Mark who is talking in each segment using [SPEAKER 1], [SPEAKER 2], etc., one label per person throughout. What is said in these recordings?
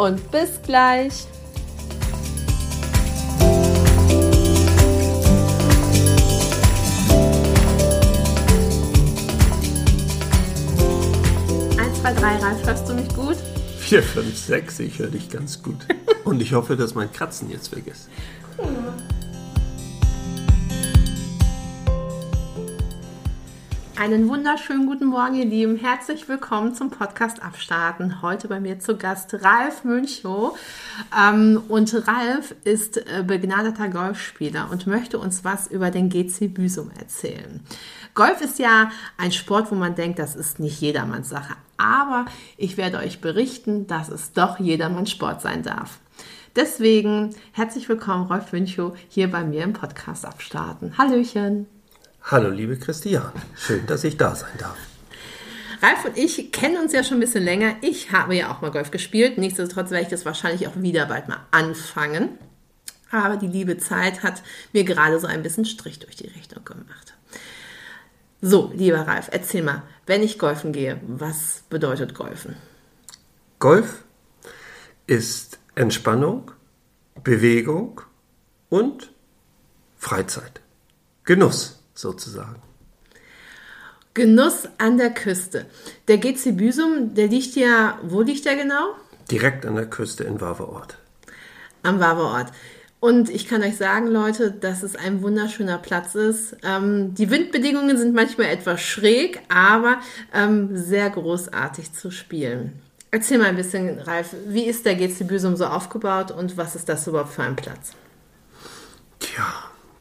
[SPEAKER 1] und bis gleich. Eins, zwei, drei, Ralf, hörst du mich gut?
[SPEAKER 2] 4, 5, 6, ich höre dich ganz gut. Und ich hoffe, dass mein Kratzen jetzt weg ist.
[SPEAKER 1] Einen wunderschönen guten Morgen, ihr Lieben. Herzlich willkommen zum Podcast Abstarten. Heute bei mir zu Gast Ralf Münchow. Ähm, und Ralf ist äh, begnadeter Golfspieler und möchte uns was über den GC Büsum erzählen. Golf ist ja ein Sport, wo man denkt, das ist nicht jedermanns Sache. Aber ich werde euch berichten, dass es doch jedermanns Sport sein darf. Deswegen herzlich willkommen, Rolf Münchow, hier bei mir im Podcast Abstarten. Hallöchen.
[SPEAKER 2] Hallo, liebe Christiane. Schön, dass ich da sein darf.
[SPEAKER 1] Ralf und ich kennen uns ja schon ein bisschen länger. Ich habe ja auch mal Golf gespielt. Nichtsdestotrotz werde ich das wahrscheinlich auch wieder bald mal anfangen. Aber die liebe Zeit hat mir gerade so ein bisschen Strich durch die Rechnung gemacht. So, lieber Ralf, erzähl mal, wenn ich golfen gehe, was bedeutet Golfen?
[SPEAKER 2] Golf ist Entspannung, Bewegung und Freizeit. Genuss sozusagen.
[SPEAKER 1] Genuss an der Küste. Der GC Büsum, der liegt ja, wo liegt der genau?
[SPEAKER 2] Direkt an der Küste in Waveort.
[SPEAKER 1] Am Waveort. Und ich kann euch sagen, Leute, dass es ein wunderschöner Platz ist. Ähm, die Windbedingungen sind manchmal etwas schräg, aber ähm, sehr großartig zu spielen. Erzähl mal ein bisschen, Ralf, wie ist der GC Büsum so aufgebaut und was ist das überhaupt für ein Platz?
[SPEAKER 2] Tja,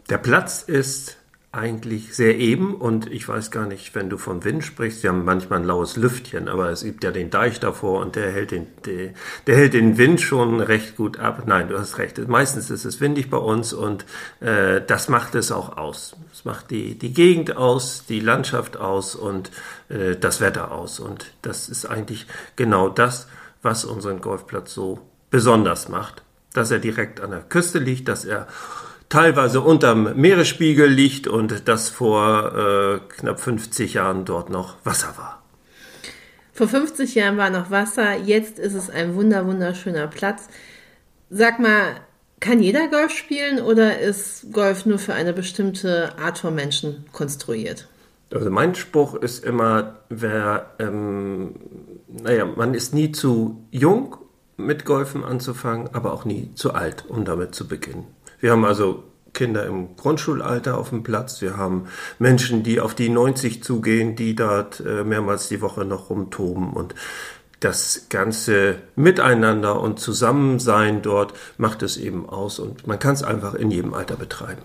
[SPEAKER 2] der Platz ist eigentlich sehr eben und ich weiß gar nicht, wenn du von Wind sprichst, wir haben manchmal ein laues Lüftchen, aber es gibt ja den Deich davor und der hält den, der, der hält den Wind schon recht gut ab. Nein, du hast recht. Meistens ist es windig bei uns und äh, das macht es auch aus. Es macht die, die Gegend aus, die Landschaft aus und äh, das Wetter aus. Und das ist eigentlich genau das, was unseren Golfplatz so besonders macht. Dass er direkt an der Küste liegt, dass er teilweise unterm Meeresspiegel liegt und das vor äh, knapp 50 Jahren dort noch Wasser war.
[SPEAKER 1] Vor 50 Jahren war noch Wasser, jetzt ist es ein wunder wunderschöner Platz. Sag mal, kann jeder Golf spielen oder ist Golf nur für eine bestimmte Art von Menschen konstruiert?
[SPEAKER 2] Also mein Spruch ist immer, wer, ähm, naja, man ist nie zu jung mit Golfen anzufangen, aber auch nie zu alt, um damit zu beginnen. Wir haben also Kinder im Grundschulalter auf dem Platz. Wir haben Menschen, die auf die 90 zugehen, die dort äh, mehrmals die Woche noch rumtoben und das ganze Miteinander und Zusammensein dort macht es eben aus und man kann es einfach in jedem Alter betreiben.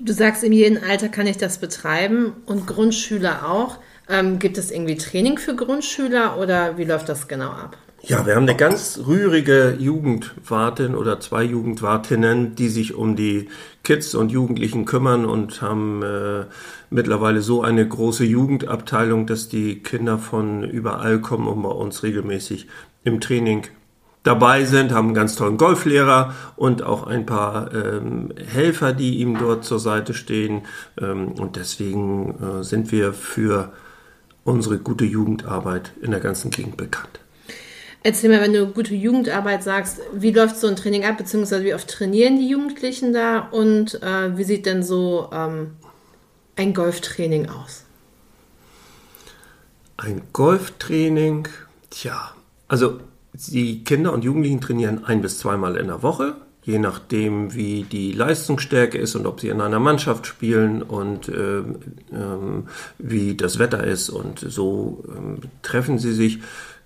[SPEAKER 1] Du sagst, in jedem Alter kann ich das betreiben und Grundschüler auch. Ähm, gibt es irgendwie Training für Grundschüler oder wie läuft das genau ab?
[SPEAKER 2] Ja, wir haben eine ganz rührige Jugendwartin oder zwei Jugendwartinnen, die sich um die Kids und Jugendlichen kümmern und haben äh, mittlerweile so eine große Jugendabteilung, dass die Kinder von überall kommen und bei uns regelmäßig im Training dabei sind, haben einen ganz tollen Golflehrer und auch ein paar ähm, Helfer, die ihm dort zur Seite stehen. Ähm, und deswegen äh, sind wir für unsere gute Jugendarbeit in der ganzen Gegend bekannt.
[SPEAKER 1] Erzähl mal, wenn du gute Jugendarbeit sagst, wie läuft so ein Training ab, beziehungsweise wie oft trainieren die Jugendlichen da und äh, wie sieht denn so ähm, ein Golftraining aus?
[SPEAKER 2] Ein Golftraining, tja, also die Kinder und Jugendlichen trainieren ein bis zweimal in der Woche, je nachdem, wie die Leistungsstärke ist und ob sie in einer Mannschaft spielen und äh, ähm, wie das Wetter ist und so ähm, treffen sie sich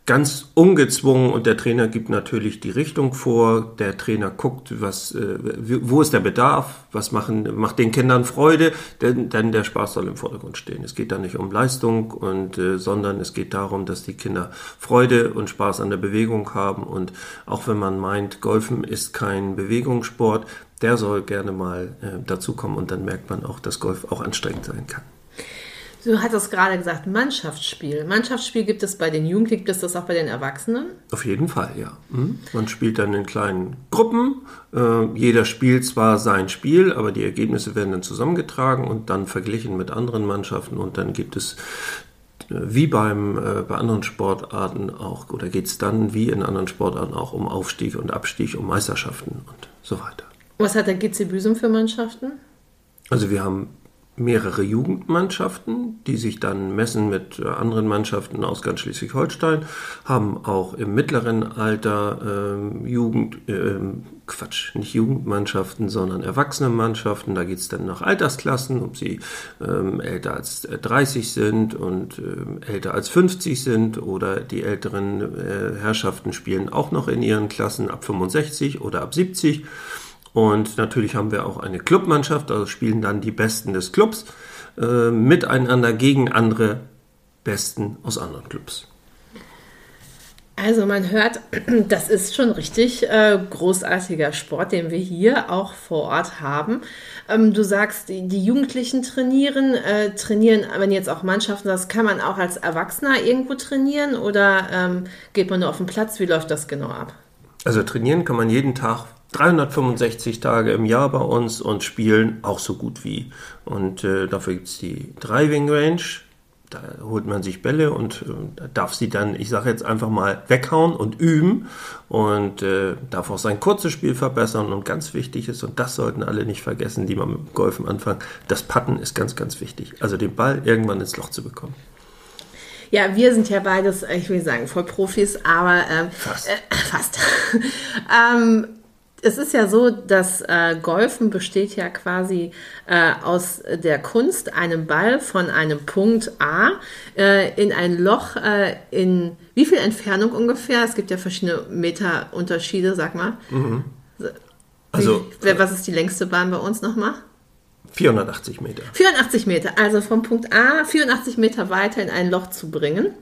[SPEAKER 2] ganz ungezwungen und der Trainer gibt natürlich die Richtung vor. Der Trainer guckt, was, äh, wo ist der Bedarf, was machen, macht den Kindern Freude, denn, denn der Spaß soll im Vordergrund stehen. Es geht da nicht um Leistung und, äh, sondern es geht darum, dass die Kinder Freude und Spaß an der Bewegung haben und auch wenn man meint, Golfen ist kein Bewegungssport, der soll gerne mal äh, dazukommen und dann merkt man auch, dass Golf auch anstrengend sein kann.
[SPEAKER 1] Du hattest gerade gesagt, Mannschaftsspiel. Mannschaftsspiel gibt es bei den Jugendlichen, gibt es das auch bei den Erwachsenen?
[SPEAKER 2] Auf jeden Fall, ja. Mhm. Man spielt dann in kleinen Gruppen. Äh, jeder spielt zwar sein Spiel, aber die Ergebnisse werden dann zusammengetragen und dann verglichen mit anderen Mannschaften und dann gibt es äh, wie beim, äh, bei anderen Sportarten auch, oder geht es dann wie in anderen Sportarten auch um Aufstieg und Abstieg, um Meisterschaften und so weiter.
[SPEAKER 1] Was hat der GC Büsum für Mannschaften?
[SPEAKER 2] Also wir haben mehrere Jugendmannschaften, die sich dann messen mit äh, anderen Mannschaften aus ganz Schleswig-Holstein, haben auch im mittleren Alter ähm, Jugend, ähm, Quatsch, nicht Jugendmannschaften, sondern Erwachsenenmannschaften. Da geht es dann nach Altersklassen, ob sie ähm, älter als 30 äh, sind und ähm, älter als 50 sind oder die älteren äh, Herrschaften spielen auch noch in ihren Klassen ab 65 oder ab 70. Und natürlich haben wir auch eine Clubmannschaft, also spielen dann die Besten des Clubs äh, miteinander gegen andere Besten aus anderen Clubs.
[SPEAKER 1] Also man hört, das ist schon richtig äh, großartiger Sport, den wir hier auch vor Ort haben. Ähm, du sagst, die, die Jugendlichen trainieren, äh, trainieren, wenn jetzt auch Mannschaften, das kann man auch als Erwachsener irgendwo trainieren oder ähm, geht man nur auf den Platz? Wie läuft das genau ab?
[SPEAKER 2] Also trainieren kann man jeden Tag 365 Tage im Jahr bei uns und spielen auch so gut wie. Und äh, dafür gibt es die Driving Range. Da holt man sich Bälle und äh, darf sie dann, ich sage jetzt einfach mal, weghauen und üben und äh, darf auch sein kurzes Spiel verbessern. Und ganz wichtig ist, und das sollten alle nicht vergessen, die mal mit Golfen anfangen, das Patten ist ganz, ganz wichtig. Also den Ball irgendwann ins Loch zu bekommen.
[SPEAKER 1] Ja, wir sind ja beides, ich will sagen, voll Profis, aber ähm, fast. Äh, fast. ähm, es ist ja so, dass äh, Golfen besteht ja quasi äh, aus der Kunst, einen Ball von einem Punkt A äh, in ein Loch äh, in wie viel Entfernung ungefähr? Es gibt ja verschiedene Meterunterschiede, sag mal. Mhm. Also, wie, was ist die längste Bahn bei uns nochmal?
[SPEAKER 2] 480 Meter.
[SPEAKER 1] 480 Meter, also vom Punkt A 84 Meter weiter in ein Loch zu bringen.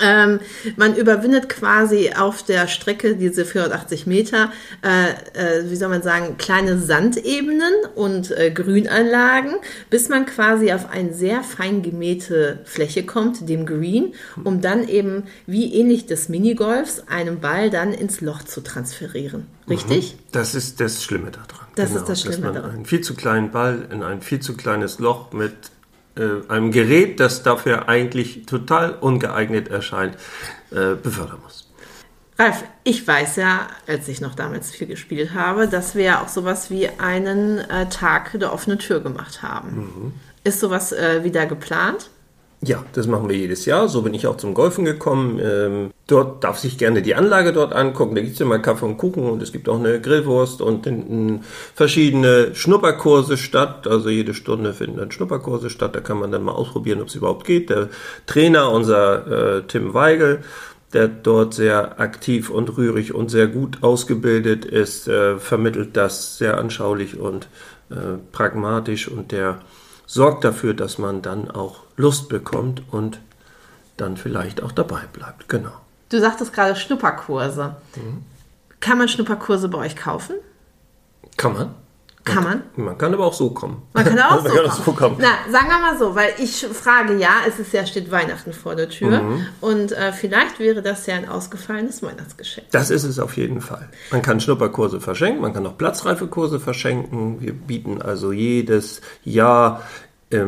[SPEAKER 1] Ähm, man überwindet quasi auf der Strecke diese 480 Meter, äh, äh, wie soll man sagen, kleine Sandebenen und äh, Grünanlagen, bis man quasi auf eine sehr fein gemähte Fläche kommt, dem Green, um dann eben wie ähnlich des Minigolfs einen Ball dann ins Loch zu transferieren. Richtig?
[SPEAKER 2] Mhm. Das ist das Schlimme daran.
[SPEAKER 1] Das genau, ist das Schlimme
[SPEAKER 2] dass man
[SPEAKER 1] daran.
[SPEAKER 2] Einen viel zu kleinen Ball in ein viel zu kleines Loch mit äh, einem Gerät, das dafür eigentlich total ungeeignet erscheint, äh, befördern muss.
[SPEAKER 1] Ralf, ich weiß ja, als ich noch damals viel gespielt habe, dass wir ja auch sowas wie einen äh, Tag der offenen Tür gemacht haben. Mhm. Ist sowas äh, wieder geplant?
[SPEAKER 2] Ja, das machen wir jedes Jahr. So bin ich auch zum Golfen gekommen. Ähm, dort darf sich gerne die Anlage dort angucken. Da gibt es immer Kaffee und Kuchen und es gibt auch eine Grillwurst und hinten verschiedene Schnupperkurse statt. Also jede Stunde finden dann Schnupperkurse statt. Da kann man dann mal ausprobieren, ob es überhaupt geht. Der Trainer, unser äh, Tim Weigel, der dort sehr aktiv und rührig und sehr gut ausgebildet ist, äh, vermittelt das sehr anschaulich und äh, pragmatisch und der sorgt dafür, dass man dann auch Lust bekommt und dann vielleicht auch dabei bleibt. Genau.
[SPEAKER 1] Du sagtest gerade Schnupperkurse. Mhm. Kann man Schnupperkurse bei euch kaufen?
[SPEAKER 2] Kann man.
[SPEAKER 1] Kann man?
[SPEAKER 2] Man kann aber auch so kommen.
[SPEAKER 1] Man kann auch, so, kann auch so, kommen. Na, sagen wir mal so, weil ich frage ja, es ist ja, steht Weihnachten vor der Tür mhm. und äh, vielleicht wäre das ja ein ausgefallenes Weihnachtsgeschenk.
[SPEAKER 2] Das ist es auf jeden Fall. Man kann Schnupperkurse verschenken, man kann auch Platzreifekurse verschenken. Wir bieten also jedes Jahr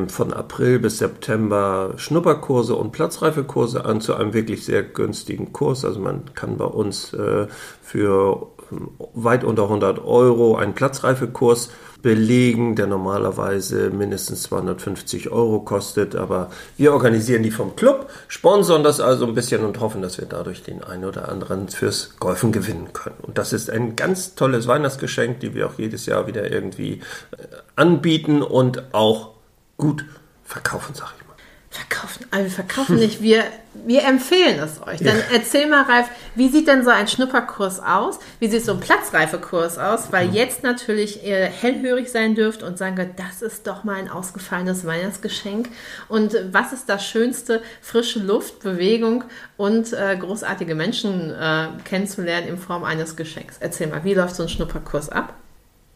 [SPEAKER 2] von April bis September Schnupperkurse und Platzreifekurse an zu einem wirklich sehr günstigen Kurs. Also man kann bei uns äh, für ähm, weit unter 100 Euro einen Platzreifekurs belegen, der normalerweise mindestens 250 Euro kostet. Aber wir organisieren die vom Club, sponsern das also ein bisschen und hoffen, dass wir dadurch den einen oder anderen fürs Golfen gewinnen können. Und das ist ein ganz tolles Weihnachtsgeschenk, die wir auch jedes Jahr wieder irgendwie äh, anbieten und auch gut verkaufen, sag ich mal.
[SPEAKER 1] verkaufen, also wir verkaufen nicht, wir, wir empfehlen es euch. Dann ja. erzähl mal, Ralf, wie sieht denn so ein Schnupperkurs aus? Wie sieht so ein Platzreifekurs aus? Weil mhm. jetzt natürlich ihr hellhörig sein dürft und sagen könnt, das ist doch mal ein ausgefallenes Weihnachtsgeschenk. Und was ist das Schönste? Frische Luft, Bewegung und äh, großartige Menschen äh, kennenzulernen in Form eines Geschenks. Erzähl mal, wie läuft so ein Schnupperkurs ab?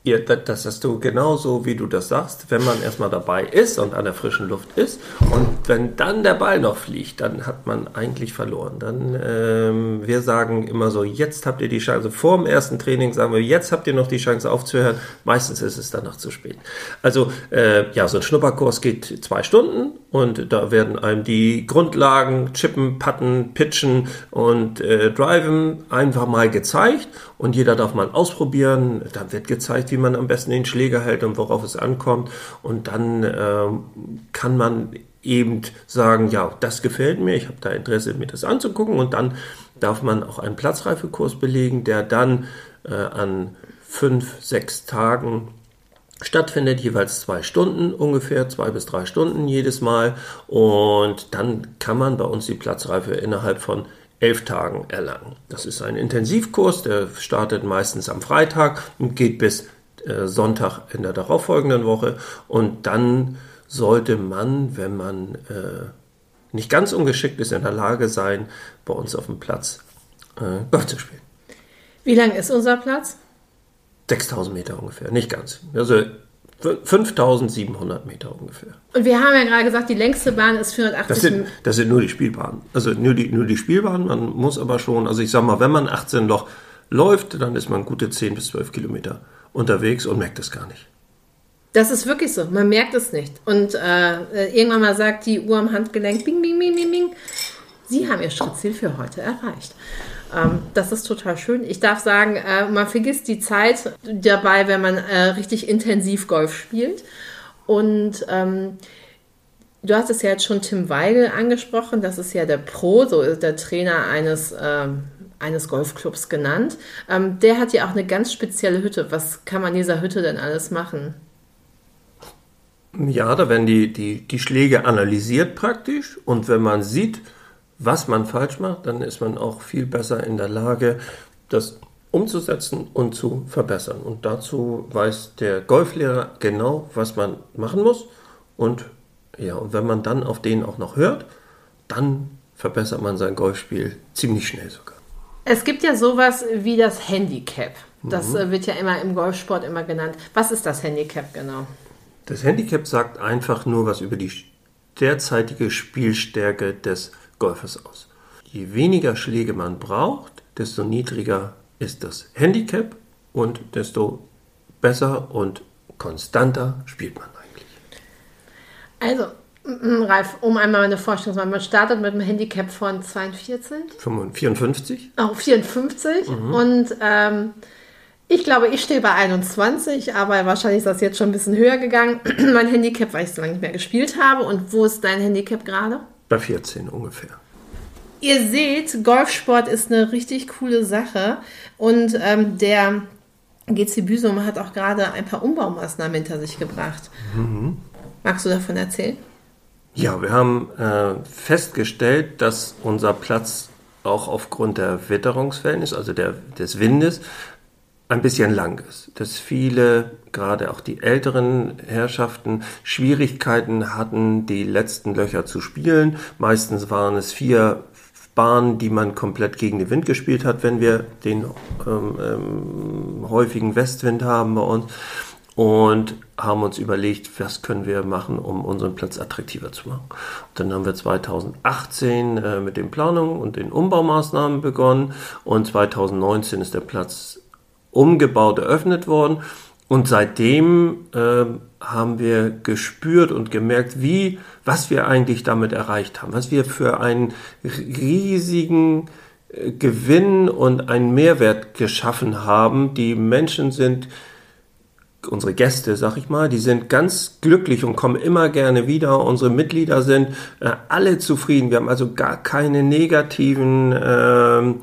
[SPEAKER 2] Ja, das hast du genauso, wie du das sagst. Wenn man erstmal dabei ist und an der frischen Luft ist und wenn dann der Ball noch fliegt, dann hat man eigentlich verloren. Dann, ähm, wir sagen immer so, jetzt habt ihr die Chance. Vor dem ersten Training sagen wir, jetzt habt ihr noch die Chance aufzuhören. Meistens ist es danach zu spät. Also, äh, ja, so ein Schnupperkurs geht zwei Stunden und da werden einem die Grundlagen, Chippen, Putten, Pitchen und äh, Driven einfach mal gezeigt und jeder darf mal ausprobieren. Dann wird gezeigt, wie man am besten den Schläger hält und worauf es ankommt. Und dann äh, kann man eben sagen, ja, das gefällt mir, ich habe da Interesse, mir das anzugucken. Und dann darf man auch einen Platzreifekurs belegen, der dann äh, an fünf, sechs Tagen stattfindet, jeweils zwei Stunden ungefähr, zwei bis drei Stunden jedes Mal. Und dann kann man bei uns die Platzreife innerhalb von elf Tagen erlangen. Das ist ein Intensivkurs, der startet meistens am Freitag und geht bis äh, Sonntag in der darauffolgenden Woche und dann sollte man, wenn man äh, nicht ganz ungeschickt ist, in der Lage sein, bei uns auf dem Platz äh, Golf zu spielen.
[SPEAKER 1] Wie lang ist unser Platz?
[SPEAKER 2] 6000 Meter ungefähr, nicht ganz. Also 5700 Meter ungefähr.
[SPEAKER 1] Und wir haben ja gerade gesagt, die längste Bahn ist 480
[SPEAKER 2] das sind, das sind nur die Spielbahnen. Also nur die, nur die Spielbahnen. Man muss aber schon, also ich sag mal, wenn man 18 Loch läuft, dann ist man gute 10 bis 12 Kilometer unterwegs und merkt es gar nicht.
[SPEAKER 1] Das ist wirklich so. Man merkt es nicht. Und äh, irgendwann mal sagt die Uhr am Handgelenk, bing, bing, bing, bing, bing. Sie haben Ihr Schrittziel für heute erreicht. Ähm, das ist total schön. Ich darf sagen, äh, man vergisst die Zeit dabei, wenn man äh, richtig intensiv Golf spielt. Und ähm, du hast es ja jetzt schon Tim Weigel angesprochen. Das ist ja der Pro, so der Trainer eines ähm, eines Golfclubs genannt. Ähm, der hat ja auch eine ganz spezielle Hütte. Was kann man in dieser Hütte denn alles machen?
[SPEAKER 2] Ja, da werden die, die, die Schläge analysiert praktisch und wenn man sieht, was man falsch macht, dann ist man auch viel besser in der Lage, das umzusetzen und zu verbessern. Und dazu weiß der Golflehrer genau, was man machen muss. Und ja, und wenn man dann auf den auch noch hört, dann verbessert man sein Golfspiel ziemlich schnell sogar.
[SPEAKER 1] Es gibt ja sowas wie das Handicap. Das mhm. Äh, wird ja immer im Golfsport immer genannt. Was ist das Handicap genau?
[SPEAKER 2] Das Handicap sagt einfach nur was über die derzeitige Spielstärke des Golfers aus. Je weniger Schläge man braucht, desto niedriger ist das Handicap und desto besser und konstanter spielt man eigentlich.
[SPEAKER 1] Also, Ralf, um einmal eine Vorstellung zu machen, man startet mit einem Handicap von 42?
[SPEAKER 2] 54.
[SPEAKER 1] Oh, 54. Mhm. Und ähm, ich glaube, ich stehe bei 21, aber wahrscheinlich ist das jetzt schon ein bisschen höher gegangen. mein Handicap, weil ich so lange nicht mehr gespielt habe. Und wo ist dein Handicap gerade?
[SPEAKER 2] Bei 14 ungefähr.
[SPEAKER 1] Ihr seht, Golfsport ist eine richtig coole Sache. Und ähm, der GC Büsum hat auch gerade ein paar Umbaumaßnahmen hinter sich gebracht. Mhm. Magst du davon erzählen?
[SPEAKER 2] Ja, wir haben äh, festgestellt, dass unser Platz auch aufgrund der Witterungsverhältnisse, also der, des Windes, ein bisschen lang ist. Dass viele, gerade auch die älteren Herrschaften, Schwierigkeiten hatten, die letzten Löcher zu spielen. Meistens waren es vier Bahnen, die man komplett gegen den Wind gespielt hat, wenn wir den ähm, ähm, häufigen Westwind haben bei uns und haben uns überlegt, was können wir machen, um unseren Platz attraktiver zu machen. Und dann haben wir 2018 äh, mit den Planungen und den Umbaumaßnahmen begonnen und 2019 ist der Platz umgebaut eröffnet worden und seitdem äh, haben wir gespürt und gemerkt, wie, was wir eigentlich damit erreicht haben, was wir für einen riesigen äh, Gewinn und einen Mehrwert geschaffen haben. Die Menschen sind unsere Gäste, sag ich mal, die sind ganz glücklich und kommen immer gerne wieder. Unsere Mitglieder sind äh, alle zufrieden. Wir haben also gar keine negativen äh,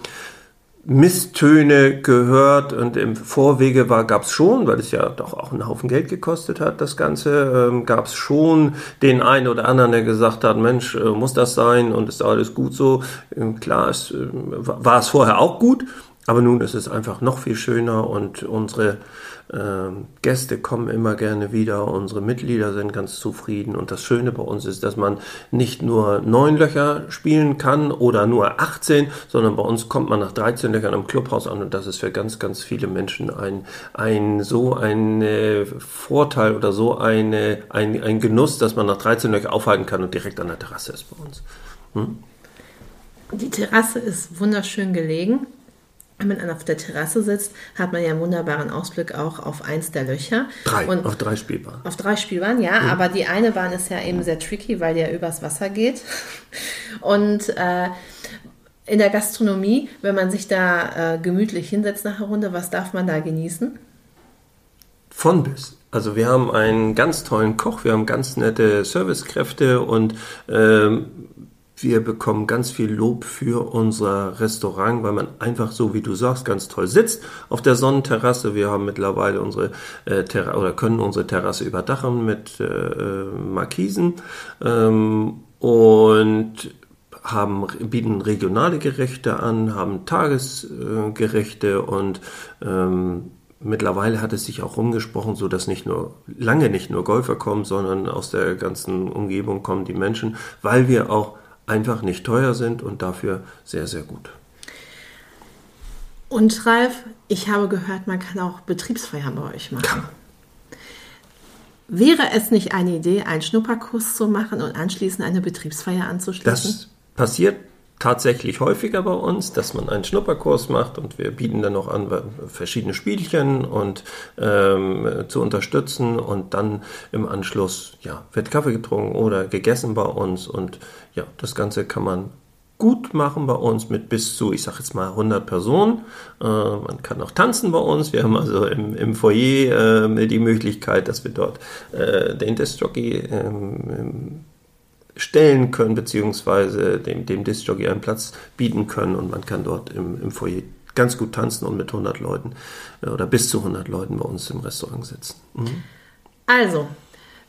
[SPEAKER 2] Misstöne gehört und im Vorwege war, gab es schon, weil es ja doch auch einen Haufen Geld gekostet hat, das Ganze, ähm, gab es schon den einen oder anderen, der gesagt hat, Mensch, äh, muss das sein und ist alles gut so. Ähm, klar, es, äh, war es vorher auch gut, aber nun ist es einfach noch viel schöner und unsere ähm, Gäste kommen immer gerne wieder, unsere Mitglieder sind ganz zufrieden und das Schöne bei uns ist, dass man nicht nur neun Löcher spielen kann oder nur 18, sondern bei uns kommt man nach 13 Löchern im Clubhaus an und das ist für ganz, ganz viele Menschen ein, ein so ein Vorteil oder so eine, ein, ein Genuss, dass man nach 13 Löchern aufhalten kann und direkt an der Terrasse ist bei uns. Hm?
[SPEAKER 1] Die Terrasse ist wunderschön gelegen wenn man auf der Terrasse sitzt, hat man ja einen wunderbaren Ausblick auch auf eins der Löcher.
[SPEAKER 2] Drei, und auf drei Spielbahnen.
[SPEAKER 1] Auf drei Spielbahnen, ja, mhm. aber die eine Bahn ist ja eben sehr tricky, weil die ja übers Wasser geht. Und äh, in der Gastronomie, wenn man sich da äh, gemütlich hinsetzt nach einer Runde, was darf man da genießen?
[SPEAKER 2] Von bis. Also wir haben einen ganz tollen Koch, wir haben ganz nette Servicekräfte und ähm, wir bekommen ganz viel Lob für unser Restaurant, weil man einfach so, wie du sagst, ganz toll sitzt auf der Sonnenterrasse. Wir haben mittlerweile unsere äh, Terra oder können unsere Terrasse überdachen mit äh, äh Markisen ähm, und haben, bieten regionale Gerichte an, haben Tagesgerichte und ähm, Mittlerweile hat es sich auch rumgesprochen, so dass nicht nur lange nicht nur Golfer kommen, sondern aus der ganzen Umgebung kommen die Menschen, weil wir auch einfach nicht teuer sind und dafür sehr, sehr gut.
[SPEAKER 1] Und Ralf, ich habe gehört, man kann auch Betriebsfeiern bei euch machen. Kann. Wäre es nicht eine Idee, einen Schnupperkurs zu machen und anschließend eine Betriebsfeier anzuschließen?
[SPEAKER 2] Das passiert tatsächlich häufiger bei uns, dass man einen Schnupperkurs macht und wir bieten dann noch an, verschiedene Spielchen und ähm, zu unterstützen und dann im Anschluss ja, wird Kaffee getrunken oder gegessen bei uns und ja, das Ganze kann man gut machen bei uns mit bis zu, ich sage jetzt mal 100 Personen. Äh, man kann auch tanzen bei uns. Wir haben also im, im Foyer äh, die Möglichkeit, dass wir dort äh, den Disc-Jockey ähm, stellen können, beziehungsweise dem, dem Disc-Jockey einen Platz bieten können und man kann dort im, im Foyer ganz gut tanzen und mit 100 Leuten äh, oder bis zu 100 Leuten bei uns im Restaurant sitzen. Mhm.
[SPEAKER 1] Also,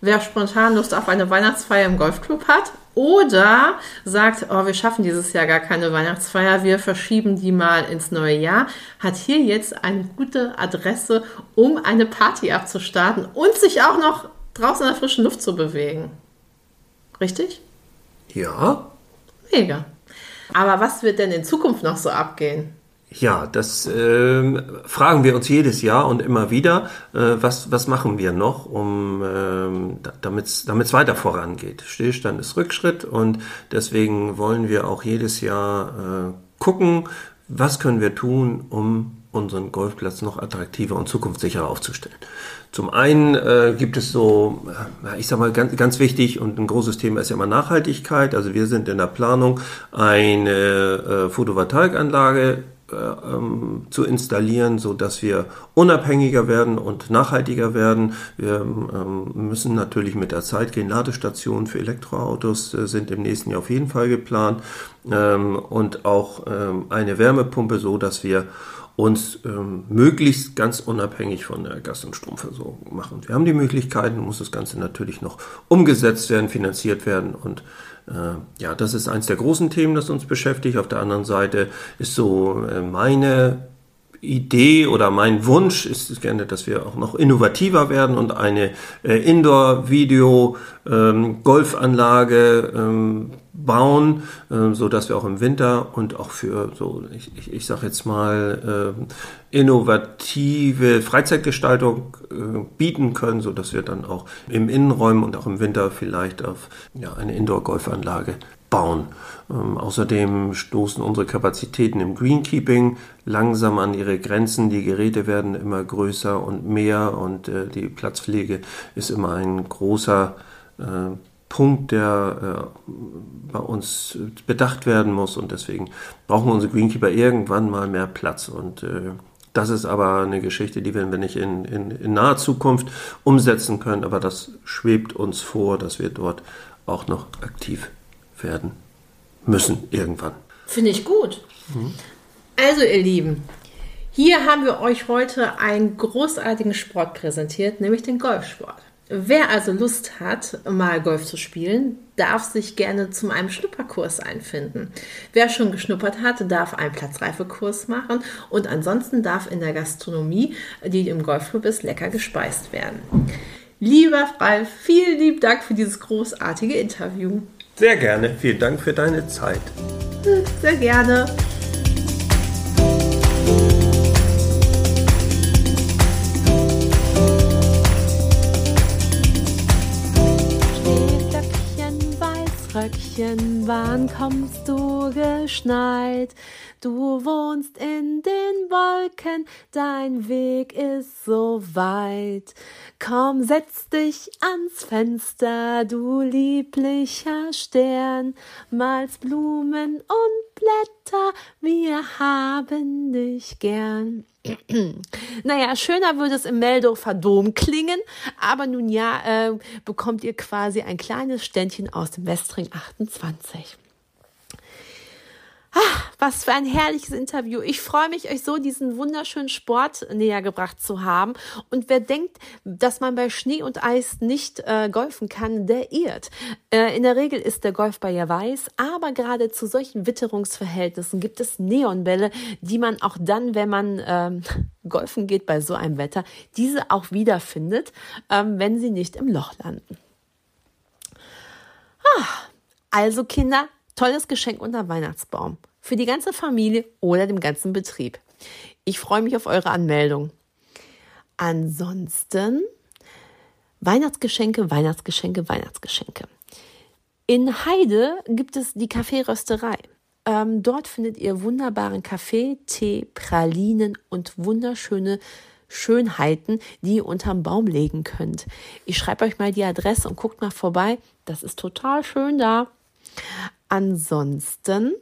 [SPEAKER 1] wer spontan Lust auf eine Weihnachtsfeier im Golfclub hat oder sagt, oh, wir schaffen dieses Jahr gar keine Weihnachtsfeier, wir verschieben die mal ins neue Jahr, hat hier jetzt eine gute Adresse, um eine Party abzustarten und sich auch noch draußen in der frischen Luft zu bewegen. Richtig?
[SPEAKER 2] Ja.
[SPEAKER 1] Mega. Aber was wird denn in Zukunft noch so abgehen?
[SPEAKER 2] Ja, das äh, fragen wir uns jedes Jahr und immer wieder. Äh, was, was machen wir noch, um äh, damit es weiter vorangeht? Stillstand ist Rückschritt und deswegen wollen wir auch jedes Jahr äh, gucken, was können wir tun, um unseren Golfplatz noch attraktiver und zukunftssicherer aufzustellen. Zum einen äh, gibt es so, äh, ich sag mal ganz, ganz wichtig und ein großes Thema ist ja immer Nachhaltigkeit. Also wir sind in der Planung, eine äh, Photovoltaikanlage äh, ähm, zu installieren, so dass wir unabhängiger werden und nachhaltiger werden. Wir ähm, müssen natürlich mit der Zeit gehen. Ladestationen für Elektroautos äh, sind im nächsten Jahr auf jeden Fall geplant ähm, und auch ähm, eine Wärmepumpe, so dass wir uns ähm, möglichst ganz unabhängig von der Gas- und Stromversorgung machen. Wir haben die Möglichkeiten, muss das Ganze natürlich noch umgesetzt werden, finanziert werden und äh, ja, das ist eins der großen Themen, das uns beschäftigt. Auf der anderen Seite ist so äh, meine Idee oder mein Wunsch ist gerne, dass wir auch noch innovativer werden und eine äh, Indoor-Video-Golfanlage ähm, ähm, bauen, äh, so dass wir auch im Winter und auch für so, ich, ich, ich sage jetzt mal, äh, innovative Freizeitgestaltung äh, bieten können, so dass wir dann auch im Innenräumen und auch im Winter vielleicht auf ja, eine Indoor-Golfanlage bauen. Ähm, außerdem stoßen unsere Kapazitäten im Greenkeeping langsam an ihre Grenzen. Die Geräte werden immer größer und mehr und äh, die Platzpflege ist immer ein großer äh, Punkt, der äh, bei uns bedacht werden muss und deswegen brauchen unsere Greenkeeper irgendwann mal mehr Platz und äh, das ist aber eine Geschichte, die werden wir nicht in, in, in naher Zukunft umsetzen können, aber das schwebt uns vor, dass wir dort auch noch aktiv werden müssen irgendwann.
[SPEAKER 1] Finde ich gut. Mhm. Also ihr Lieben, hier haben wir euch heute einen großartigen Sport präsentiert, nämlich den Golfsport. Wer also Lust hat, mal Golf zu spielen, darf sich gerne zu einem Schnupperkurs einfinden. Wer schon geschnuppert hat, darf einen Platzreifekurs machen und ansonsten darf in der Gastronomie, die im Golfclub ist, lecker gespeist werden. Lieber Ralf, vielen lieben Dank für dieses großartige Interview.
[SPEAKER 2] Sehr gerne. Vielen Dank für deine Zeit.
[SPEAKER 1] Sehr gerne. Röckchen, wann kommst du geschneit? Du wohnst in den Wolken, dein Weg ist so weit. Komm, setz dich ans Fenster, du lieblicher Stern, malst Blumen und Blätter, wir haben dich gern. naja, schöner würde es im Meldorfer Dom klingen, aber nun ja, äh, bekommt ihr quasi ein kleines Ständchen aus dem Westring 28. Was für ein herrliches Interview. Ich freue mich, euch so diesen wunderschönen Sport näher gebracht zu haben. Und wer denkt, dass man bei Schnee und Eis nicht äh, golfen kann, der irrt. Äh, in der Regel ist der Golfball ja weiß, aber gerade zu solchen Witterungsverhältnissen gibt es Neonbälle, die man auch dann, wenn man ähm, golfen geht bei so einem Wetter, diese auch wiederfindet, ähm, wenn sie nicht im Loch landen. Ah, also Kinder, Tolles Geschenk unter Weihnachtsbaum. Für die ganze Familie oder dem ganzen Betrieb. Ich freue mich auf eure Anmeldung. Ansonsten Weihnachtsgeschenke, Weihnachtsgeschenke, Weihnachtsgeschenke. In Heide gibt es die Kaffeerösterei. Ähm, dort findet ihr wunderbaren Kaffee, Tee, Pralinen und wunderschöne Schönheiten, die ihr unterm Baum legen könnt. Ich schreibe euch mal die Adresse und guckt mal vorbei. Das ist total schön da. Ansonsten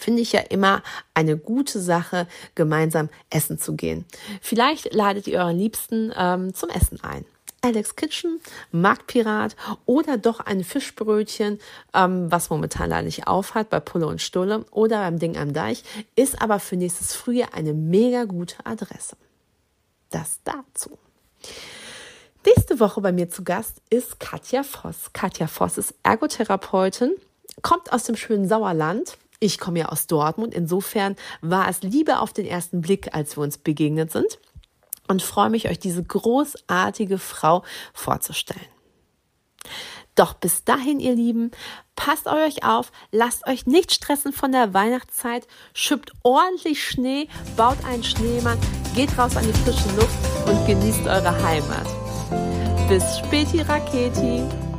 [SPEAKER 1] finde ich ja immer eine gute Sache, gemeinsam essen zu gehen. Vielleicht ladet ihr euren Liebsten ähm, zum Essen ein. Alex Kitchen, Marktpirat oder doch ein Fischbrötchen, ähm, was momentan leider nicht aufhat bei Pulle und Stulle oder beim Ding am Deich, ist aber für nächstes Frühjahr eine mega gute Adresse. Das dazu. Nächste Woche bei mir zu Gast ist Katja Voss. Katja Voss ist Ergotherapeutin, kommt aus dem schönen Sauerland. Ich komme ja aus Dortmund. Insofern war es Liebe auf den ersten Blick, als wir uns begegnet sind. Und freue mich, euch diese großartige Frau vorzustellen. Doch bis dahin, ihr Lieben, passt euch auf, lasst euch nicht stressen von der Weihnachtszeit, schüppt ordentlich Schnee, baut einen Schneemann, geht raus an die frische Luft und genießt eure Heimat. Bis späti Raketi.